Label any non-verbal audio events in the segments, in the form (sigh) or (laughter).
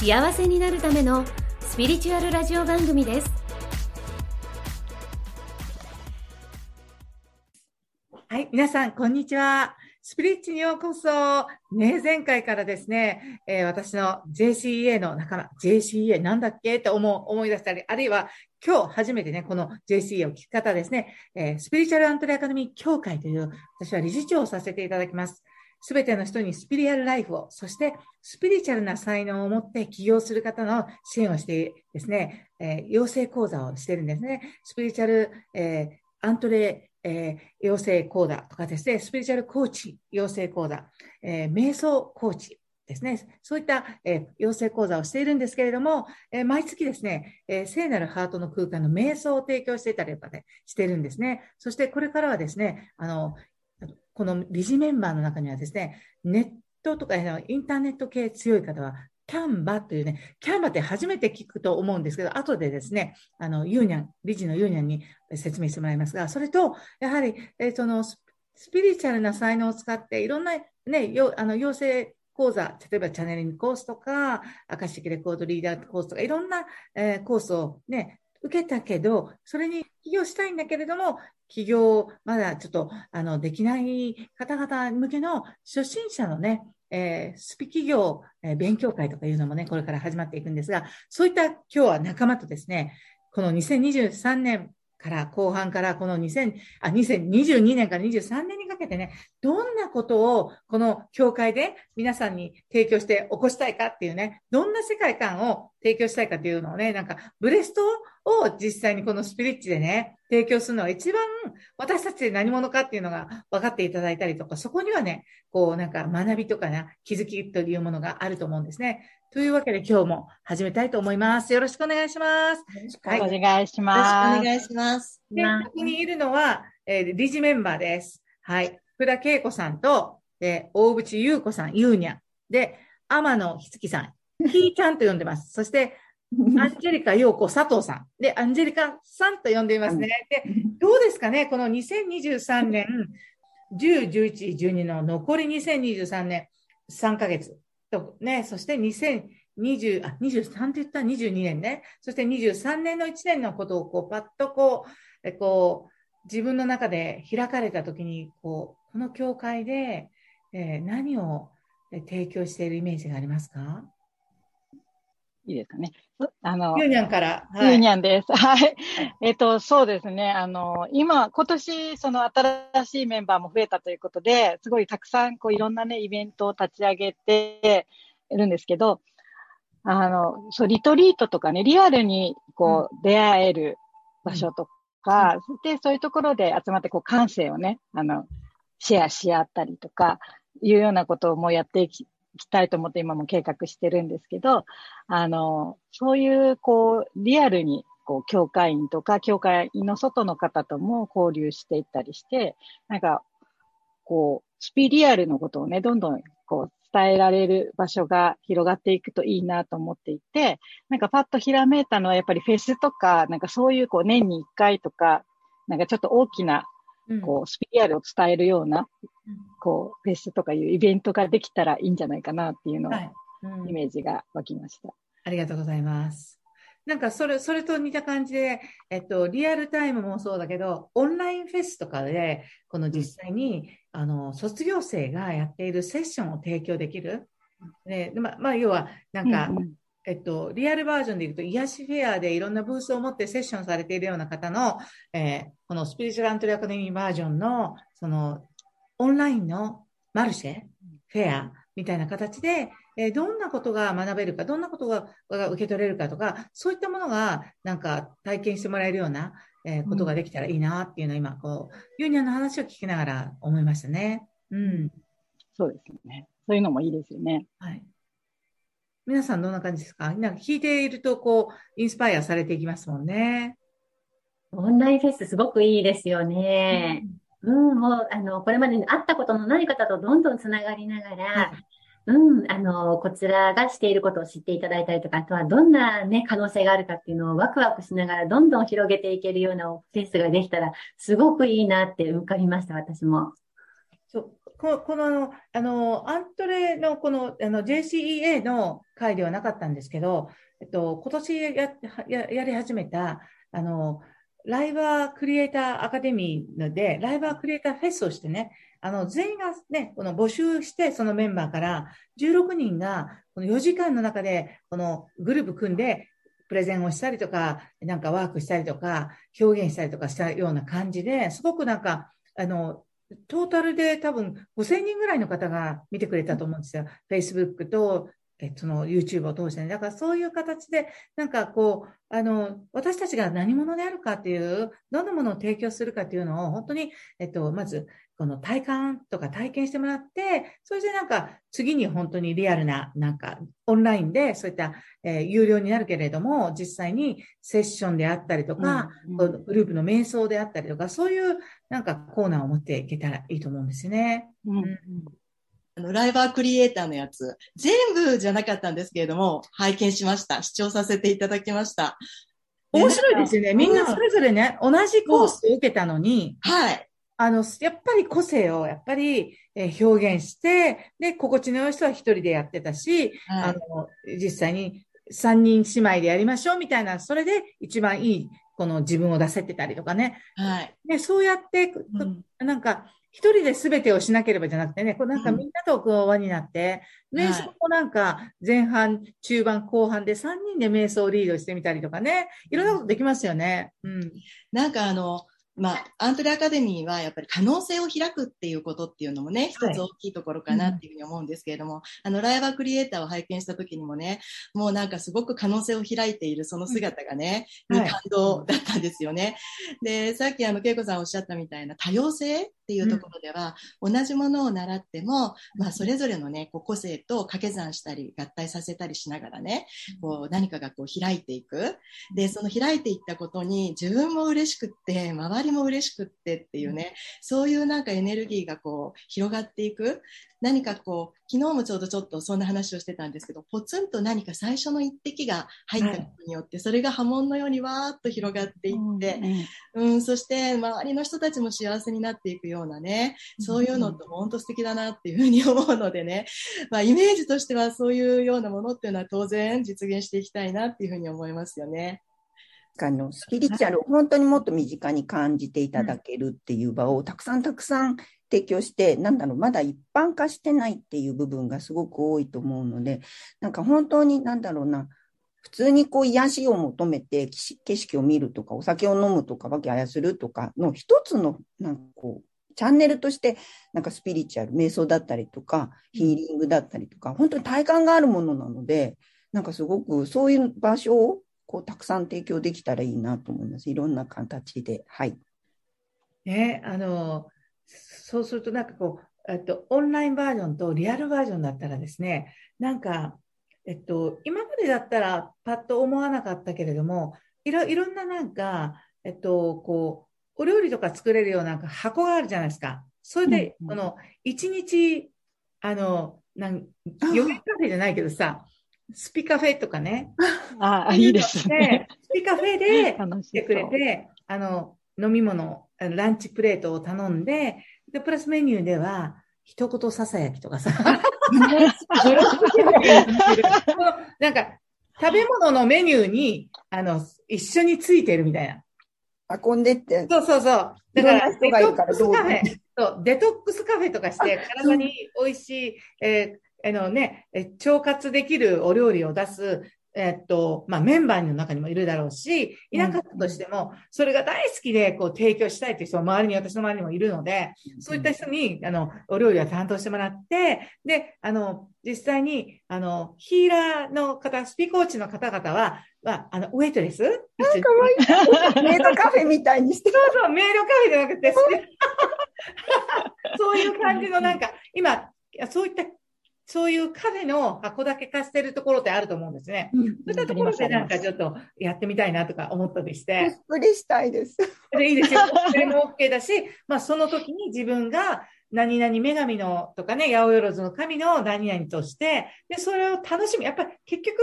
幸せになるためのスピリチュアルラジオ番組ですはい、皆さん、こんにちは。スピリッチにようこそ。ね、前回からですね、えー私の JCA の仲間、JCA なんだっけ？って思う思い出したり、あるいは今日初めてね、この JCA を聞く方ですね、えースピリチュアルアントレアカデミー協会という、私は理事長をさせていただきます。すべての人にスピリアルライフを、そしてスピリチュアルな才能を持って起業する方の支援をしてですね、えー養成講座をしてるんですね。スピリチュアル、えーアントレえー養成講座とかですね、スピリチュアルコーチ養成講座、えー瞑想コーチですね、そういった、えー養成講座をしているんですけれども、えー毎月ですね、えー聖なるハートの空間の瞑想を提供していたりとかね、してるんですね。そしてこれからはですね、あの、この理事メンバーの中にはですね、ネットとかインターネット系強い方は、キャンバというね、キャンバって初めて聞くと思うんですけど、後でですね、あの、ユーニャン、理事のユーニャンに説明してもらいますが、それと、やはり、えそのスピリチュアルな才能を使って、いろんなね、よあの養成講座、例えばチャネリングコースとか、アカシックレコードリーダーコースとか、いろんな、えーコースをね、受けたけど、それに起業したいんだけれども、起業、まだちょっと、あの、できない方々向けの初心者のね、えースピ企業、えー勉強会とかいうのもね、これから始まっていくんですが、そういった今日は仲間とですね、この2023年から後半からこの2000あ2022年から23年にかけてね、どんなことをこの教会で皆さんに提供して起こしたいかっていうね、どんな世界観を提供したいかっていうのをね、なんかブレストを実際にこのスピリッチでね、提供するのが一番私たちで何者かっていうのが分かっていただいたりとか、そこにはね、こうなんか学びとかな気づきというものがあると思うんですね。というわけで今日も始めたいと思います。よろしくお願いします。はいお願いしよろしくます。お願いします。で、ここにいるのは、えー理事メンバーです。はい。福田恵子さんと、で、大渕優子さん、ゆうにゃん。で、天野ひつきさん、ひーちゃんと呼んでます。そして、(laughs) アンジェリカ陽子佐藤さん。で、アンジェリカさんと呼んでいますね。で、どうですかね？この2023年、10、11、12の残り2023年、3ヶ月とね、そして2020、あ、23って言った？ら22年ね。そして23年の1年のことをこう、パッとこう、えこう、自分の中で開かれたときに、こう、この教会で、えー何をえ提供しているイメージがありますか？いいですかね。あの、ゆうにゃんから。ゆうにゃんです。(laughs) はい。えっと、そうですね。あの、今、今年、その新しいメンバーも増えたということで、すごいたくさん、こう、いろんなね、イベントを立ち上げてるんですけど、あの、そう、リトリートとかね、リアルに、こう、出会える場所とか、で、そういうところで集まって、こう、感性をね、あの、シェアし合ったりとか、いうようなことをもうやっていききたいと思って今も計画してるんですけど、あの、そういう、こう、リアルに、こう、教会員とか、教会の外の方とも交流していったりして、なんか、こう、スピリアルのことをね、どんどん、こう、伝えられる場所が広がっていくといいなと思っていて、なんかパッとひらめいたのは、やっぱりフェスとか、なんかそういう、こう、年に一回とか、なんかちょっと大きな、こう、スピリアルを伝えるような、うんこう、フェスとかいうイベントができたらいいんじゃないかなっていうのを、はい。うんイメージが湧きました。ありがとうございます。なんかそれ、それと似た感じで、えっと、リアルタイムもそうだけど、オンラインフェスとかで、この実際に、あの、卒業生がやっているセッションを提供できる。ね、でま、まあ、要は、なんか、うんうんえっと、リアルバージョンで言うと、癒しフェアでいろんなブースを持ってセッションされているような方の、えーこのスピリチュアルアントリアカデミーバージョンの、その、オンラインのマルシェ、フェアみたいな形で、えーどんなことが学べるか、どんなことがが受け取れるかとか、そういったものが、なんか体験してもらえるような、えーことができたらいいなっていうのを今、こう、ユニアの話を聞きながら思いましたね。うん。そうですよね。そういうのもいいですよね。はい。皆さんどんな感じですか？なんか聞いていると、こう、インスパイアされていきますもんね。オンラインフェスすごくいいですよね。うん、もう、あの、これまでに会ったことのない方とどんどんつながりながら、うん、あの、こちらがしていることを知っていただいたりとか、あとはどんなね、可能性があるかっていうのをワクワクしながらどんどん広げていけるようなフェスができたら、すごくいいなって受かりました、私も。そう。ここのあの、あの、アントレのこの、あの、JCEA の会ではなかったんですけど、えっと、今年や、や、やり始めた、あの、ライバークリエイターアカデミーで、ライバークリエイターフェスをしてね、あの、全員がね、この募集して、そのメンバーから16人が、この4時間の中で、このグループ組んで、プレゼンをしたりとか、なんかワークしたりとか、表現したりとかしたような感じで、すごくなんか、あの、トータルで多分5000人ぐらいの方が見てくれたと思うんですよ。Facebook とえその YouTube を通してね。だからそういう形で、なんかこう、あの、私たちが何者であるかっていう、どんなものを提供するかっていうのを、本当に、えっと、まず、この体感とか体験してもらって、それでなんか次に本当にリアルな、なんかオンラインでそういった、えー、有料になるけれども、実際にセッションであったりとか、うんうん、グループの瞑想であったりとか、そういうなんかコーナーを持っていけたらいいと思うんですよね。うん、うんあの、ライバークリエイターのやつ、全部じゃなかったんですけれども、拝見しました。視聴させていただきました。面白いですよね。みんなそれぞれね、同じコースを受けたのに、はい。あの、やっぱり個性をやっぱり、え表現して、で、心地の良い人は一人でやってたし、はい、あの、実際に三人姉妹でやりましょうみたいな、それで一番いい、この自分を出せてたりとかね。はい。で、そうやって、うん、なんか、一人で全てをしなければじゃなくてね、こうなんかみんなとこう輪になって、瞑想もなんか前半、中盤、後半で3人で瞑想をリードしてみたりとかね、いろんなことできますよね。うん。なんかあの、まあ、アントレアカデミーはやっぱり可能性を開くっていうことっていうのもね、一つ大きいところかなっていうふうに思うんですけれども、はいうん、あの、ライバークリエイターを拝見した時にもね、もうなんかすごく可能性を開いているその姿がね、うん、に感動だったんですよね。で、さっきあの、恵子さんおっしゃったみたいな多様性っていうところでは、うん、同じものを習っても、まあ、それぞれのね、こう個性と掛け算したり、合体させたりしながらね、こう何かがこう開いていく。で、その開いていったことに自分も嬉しくって、周りも嬉しくってっていうね、そういうなんかエネルギーがこう広がっていく。何かこう、昨日もちょうどちょっとそんな話をしてたんですけど、ポツンと何か最初の一滴が入ったことによって、それが波紋のようにわーっと広がっていって、うん、そして周りの人たちも幸せになっていくようなね、そういうのって本当素敵だなっていうふうに思うのでね、(laughs) まあイメージとしてはそういうようなものっていうのは当然実現していきたいなっていうふうに思いますよね。あの、スピリチュアルを本当にもっと身近に感じていただけるっていう場をたくさんたくさん提供して、なんだろう、まだ一般化してないっていう部分がすごく多いと思うので、なんか本当になんだろうな、普通にこう癒しを求めて景色を見るとか、お酒を飲むとか、わけあやするとかの一つの、なんかこう、チャンネルとして、なんかスピリチュアル、瞑想だったりとか、ヒーリングだったりとか、本当に体感があるものなので、なんかすごくそういう場所をこうたくさん提供できたらいいなと思います。いろんな形で。はい。ね、あの、そうするとなんかこう、えっと、オンラインバージョンとリアルバージョンだったらですね、なんか、えっと、今までだったらパッと思わなかったけれども、いろいろんななんか、えっと、こう、お料理とか作れるような箱があるじゃないですか。それで、この、一日、あの、なん、ヨガカフェじゃないけどさ、スピカフェとかね。(laughs) ああ、いいですね。スピカフェで来てくれて、あの、飲み物、ランチプレートを頼んで、で、プラスメニューでは、一言ささやきとかさ。(laughs) なんか、食べ物のメニューに、あの、一緒についてるみたいな。運んでって。そうそうそう。だから、デトックスカフェ。そう、デトックスカフェとかして、体に美味しい、えーあのね、腸活できるお料理を出す、えっと、まあ、メンバーの中にもいるだろうし、いなかったとしても、それが大好きで、こう、提供したいという人も周りに、私の周りにもいるので、そういった人に、あの、お料理は担当してもらって、で、あの、実際に、あの、ヒーラーの方、スピコーチの方々は、まあ、あの、ウェイトレス？あ、かわいい。メイドカフェみたいにして。そうそう、メイドカフェじゃなくて、(laughs) そういう感じのなんか、今、そういったそういうカフェの箱だけ貸してるところってあると思うんですね。そういったところでなんかちょっとやってみたいなとか思ったりしコて。スプレしたいです。でいいですよ。それも OK だし、まあその時に自分が何々女神のとかね、八百万の神の何々として、で、それを楽しみ。やっぱり結局、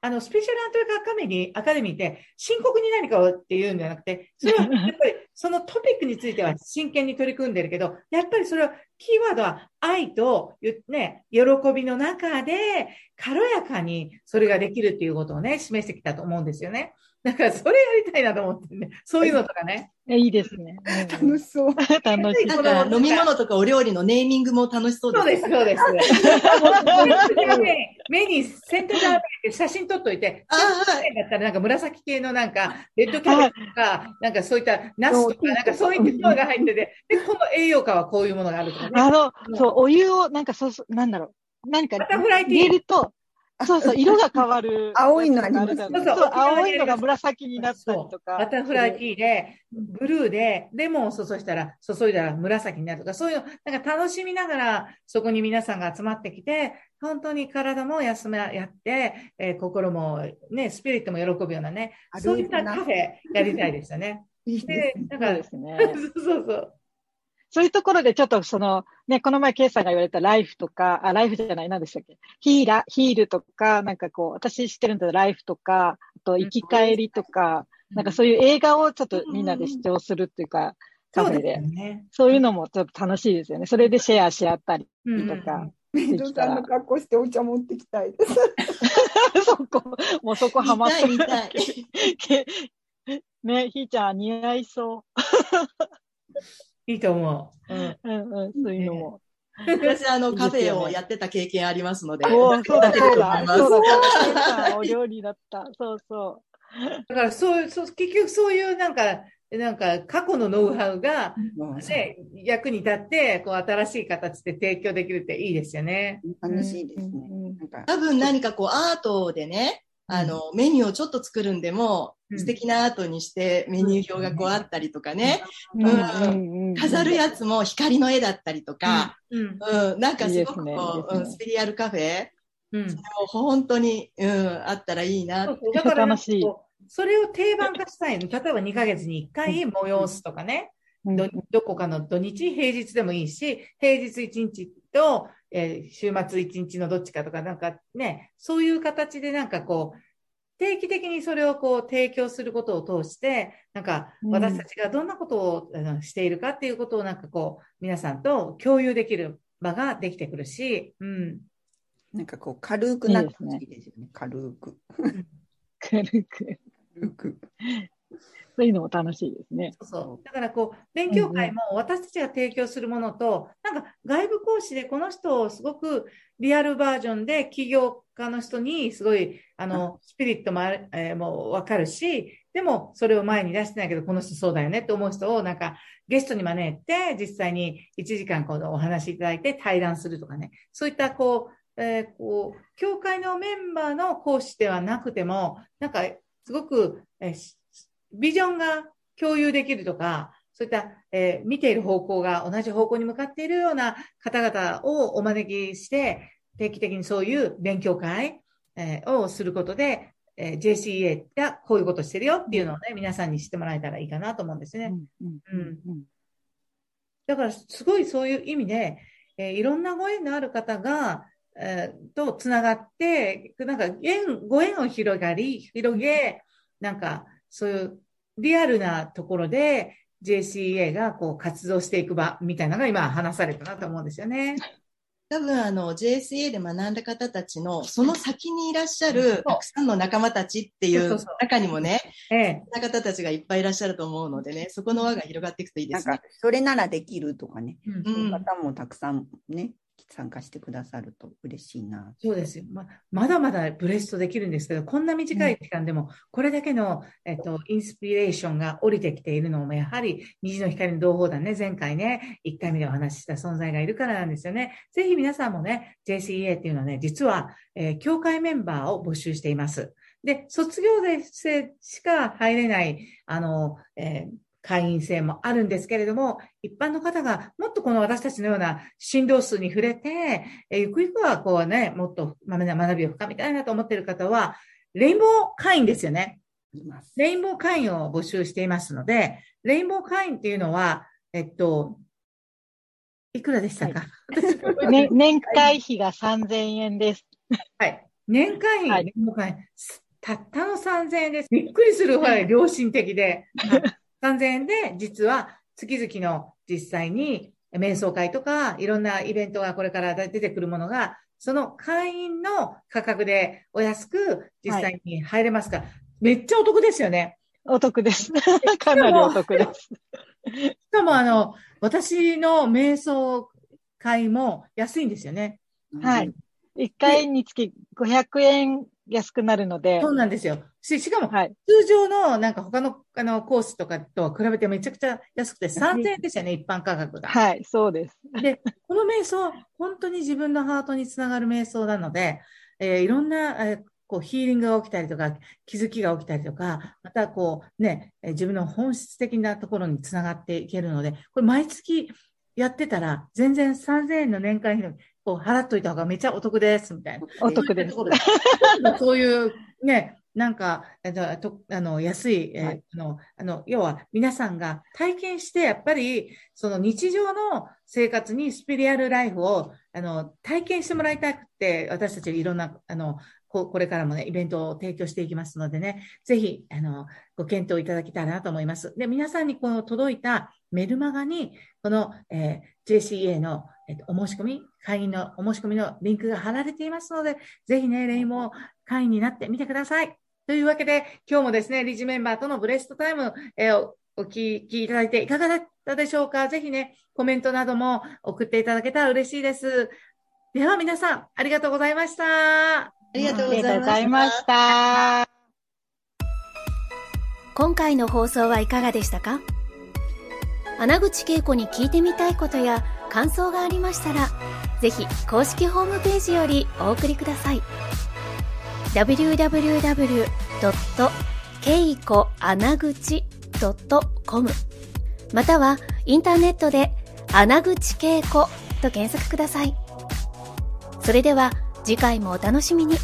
あの、スペシャルアントレカアカデミー、アカデミーって深刻に何かをっていうんじゃなくて、それはやっぱりそのトピックについては真剣に取り組んでるけど、やっぱりそれは、キーワードは愛と、ね、喜びの中で、軽やかにそれができるっていうことをね、示してきたと思うんですよね。だからそれやりたいなと思ってね。そういうのとかね。えいいですね。うん楽しそう。(laughs) 楽しい。なんか飲み物とかお料理のネーミングも楽しそうそうです、す。そうです。目にセントラーメン写真撮っといて、あはいだったらなんか紫系のなんか、レッドキャベツとか、なんかそういったナスとか、なんかそういったものが入ってて、で、この栄養価はこういうものがあるとかね。あの、そう、お湯を、なんかそうそう、なんだろう。何かバタフライティー入れると、そうそう、色が変わる。青いのありますじゃんそうそう青いのが紫になったりとか。バタフライティーで、ブルーで、レモンを注いだら、注いだら紫になるとか、そういうの、なんか楽しみながら、そこに皆さんが集まってきて、本当に体も休め、やって、えー心もね、スピリットも喜ぶようなね、そういったカフェやりたいですよね。いいで、すね。そうそうそう。そういうところでちょっとその、ね、この前、ケイさんが言われたライフとか、あ、ライフじゃない、何でしたっけ？ヒーラ、ヒールとか、なんかこう、私知ってるんだけど、ライフとか、あと、生き返りとか、なんかそういう映画をちょっとみんなで視聴するっていうか、カフェでそうですよ。ね。そういうのもちょっと楽しいですよね。それでシェアし合ったりうんうんとか。メイドさんの格好してお茶持ってきたいです。(laughs) そこ、もうそこハマって見たい (laughs) ね、ひーちゃん似合いそいいと思う。うん。う。うんうん、そういうのも。私、あの、カフェをやってた経験ありますので、おーそうだ、そうだ。そうお料理だった。そうそだから、そう、そう、結局そういうなんか、なんか過去のノウハウが、ね、役に立って、こう、新しい形で提供できるっていいですよね。う。楽しいですね。うんうんなんか多分何かこうアートでね、あの、メニューをちょっと作るんでも、うん。素敵なアートにしてメニュー表がこうあったりとかね、うん。飾るやつも光の絵だったりとか、うん。うん、なんかすごくこう、スピリアルカフェ、うん。もう本当に、うん、あったらいいなだから、楽しい。それを定番化したいの。例えば2ヶ月に1回催すとかね。うん。どどこかの土日、平日でもいいし、平日1日と、えー週末1日のどっちかとか、なんかね、そういう形でなんかこう、定期的にそれをこう提供することを通して、なんかうん私たちがどんなことをあのしているかっていうことをなんかこう、皆さんと共有できる場ができてくるし、うん。なんかこう軽くなってほしいですよね。軽く。軽く。軽く。そういうのも楽しいですね。そうそう。だからこう、勉強会も私たちが提供するものと、なんか外部講師でこの人をすごくリアルバージョンで起業家の人にすごい、あの、スピリットもある、えーもうわかるし、でもそれを前に出してないけど、この人そうだよねって思う人をなんかゲストに招いて、実際に1時間このお話しいただいて対談するとかね。そういったこう、えーこう、教会のメンバーの講師ではなくても、なんかすごく、えーしビジョンが共有できるとか、そういった、えー見ている方向が同じ方向に向かっているような方々をお招きして、定期的にそういう勉強会、えーをすることで、えー JCA がこういうことしてるよっていうのをね、皆さんに知ってもらえたらいいかなと思うんですね。うんうんうんだから、すごいそういう意味で、えーいろんなご縁のある方が、えーとつながって、なんか縁、ご縁を広がり、広げ、なんか、そういうリアルなところで JCA がこう活動していく場みたいなのが今話されたなと思うんですよね。多分あの JSA で学んだ方たちのその先にいらっしゃるたくさんの仲間たちっていう中にもね、ええ。そんな方たちがいっぱいいらっしゃると思うのでね、そこの輪が広がっていくといいですねなんか。、それならできるとかね。うんうんそういう方もたくさんね、参加してくださると嬉しいな。そうですよ。ままだまだブレストできるんですけど、こんな短い時間でも、これだけの、えっと、インスピレーションが降りてきているのも、やはり、虹の光の同胞団ね、前回ね、1回目でお話しした存在がいるからなんですよね。ぜひ皆さんもね、JCA っていうのはね、実は、えー教会メンバーを募集しています。で、卒業生しか入れない、あの、えー会員制もあるんですけれども、一般の方がもっとこの私たちのような振動数に触れて、えゆくゆくはこうね、もっとまめな学びを深めたいなと思っている方は、レインボー会員ですよね。レインボー会員を募集していますので、レインボー会員っていうのは、えっと、いくらでしたか、はいね、年会費が3000円です。はい。年会費、はい、レインボー会員。たったの3000円です。びっくりするぐらい良心的で。(laughs) 3000円で、実は月々の実際に瞑想会とか、いろんなイベントがこれから出てくるものが、その会員の価格でお安く実際に入れますから、はい、めっちゃお得ですよね。お得です。かなりお得です。しかもあの、私の瞑想会も安いんですよね。はい。1回につき500円安くなるので。そうなんですよ。し、しかも、通常のなんか他のあのコースとかと比べてめちゃくちゃ安くて3000円ですよね、一般価格が。はい、そうです。で、この瞑想、本当に自分のハートにつながる瞑想なので、えー、いろんな、えー、こうヒーリングが起きたりとか、気づきが起きたりとか、またこうね、自分の本質的なところにつながっていけるので、これ毎月やってたら、全然3000円の年会費こう払っといた方がめちゃお得です、みたいな。(laughs) お得です。(laughs) そういうね、なんか、あの、安い、えーはい、あの、あの、要は皆さんが体験して、やっぱり、その日常の生活にスピリアルライフを、あの、体験してもらいたくて、私たちいろんな、あの、ここれからもね、イベントを提供していきますのでね、ぜひ、あの、ご検討いただきたいなと思います。で、皆さんにこの届いたメルマガに、この、えー、JCA の、えっと、お申し込み、会員のお申し込みのリンクが貼られていますので、ぜひね、レイも会員になってみてください。というわけで、今日もですね、理事メンバーとのブレストタイム、えー、お聞きいただいていかがだったでしょうか？ぜひね、コメントなども送っていただけたら嬉しいです。では皆さん、ありがとうございました。ありがとうございました。今回の放送はいかがでしたか？穴口恵子に聞いてみたいことや感想がありましたら、ぜひ公式ホームページよりお送りください。www.keikoanaguchi.com またはインターネットで穴口恵子と検索ください。それでは次回もお楽しみに。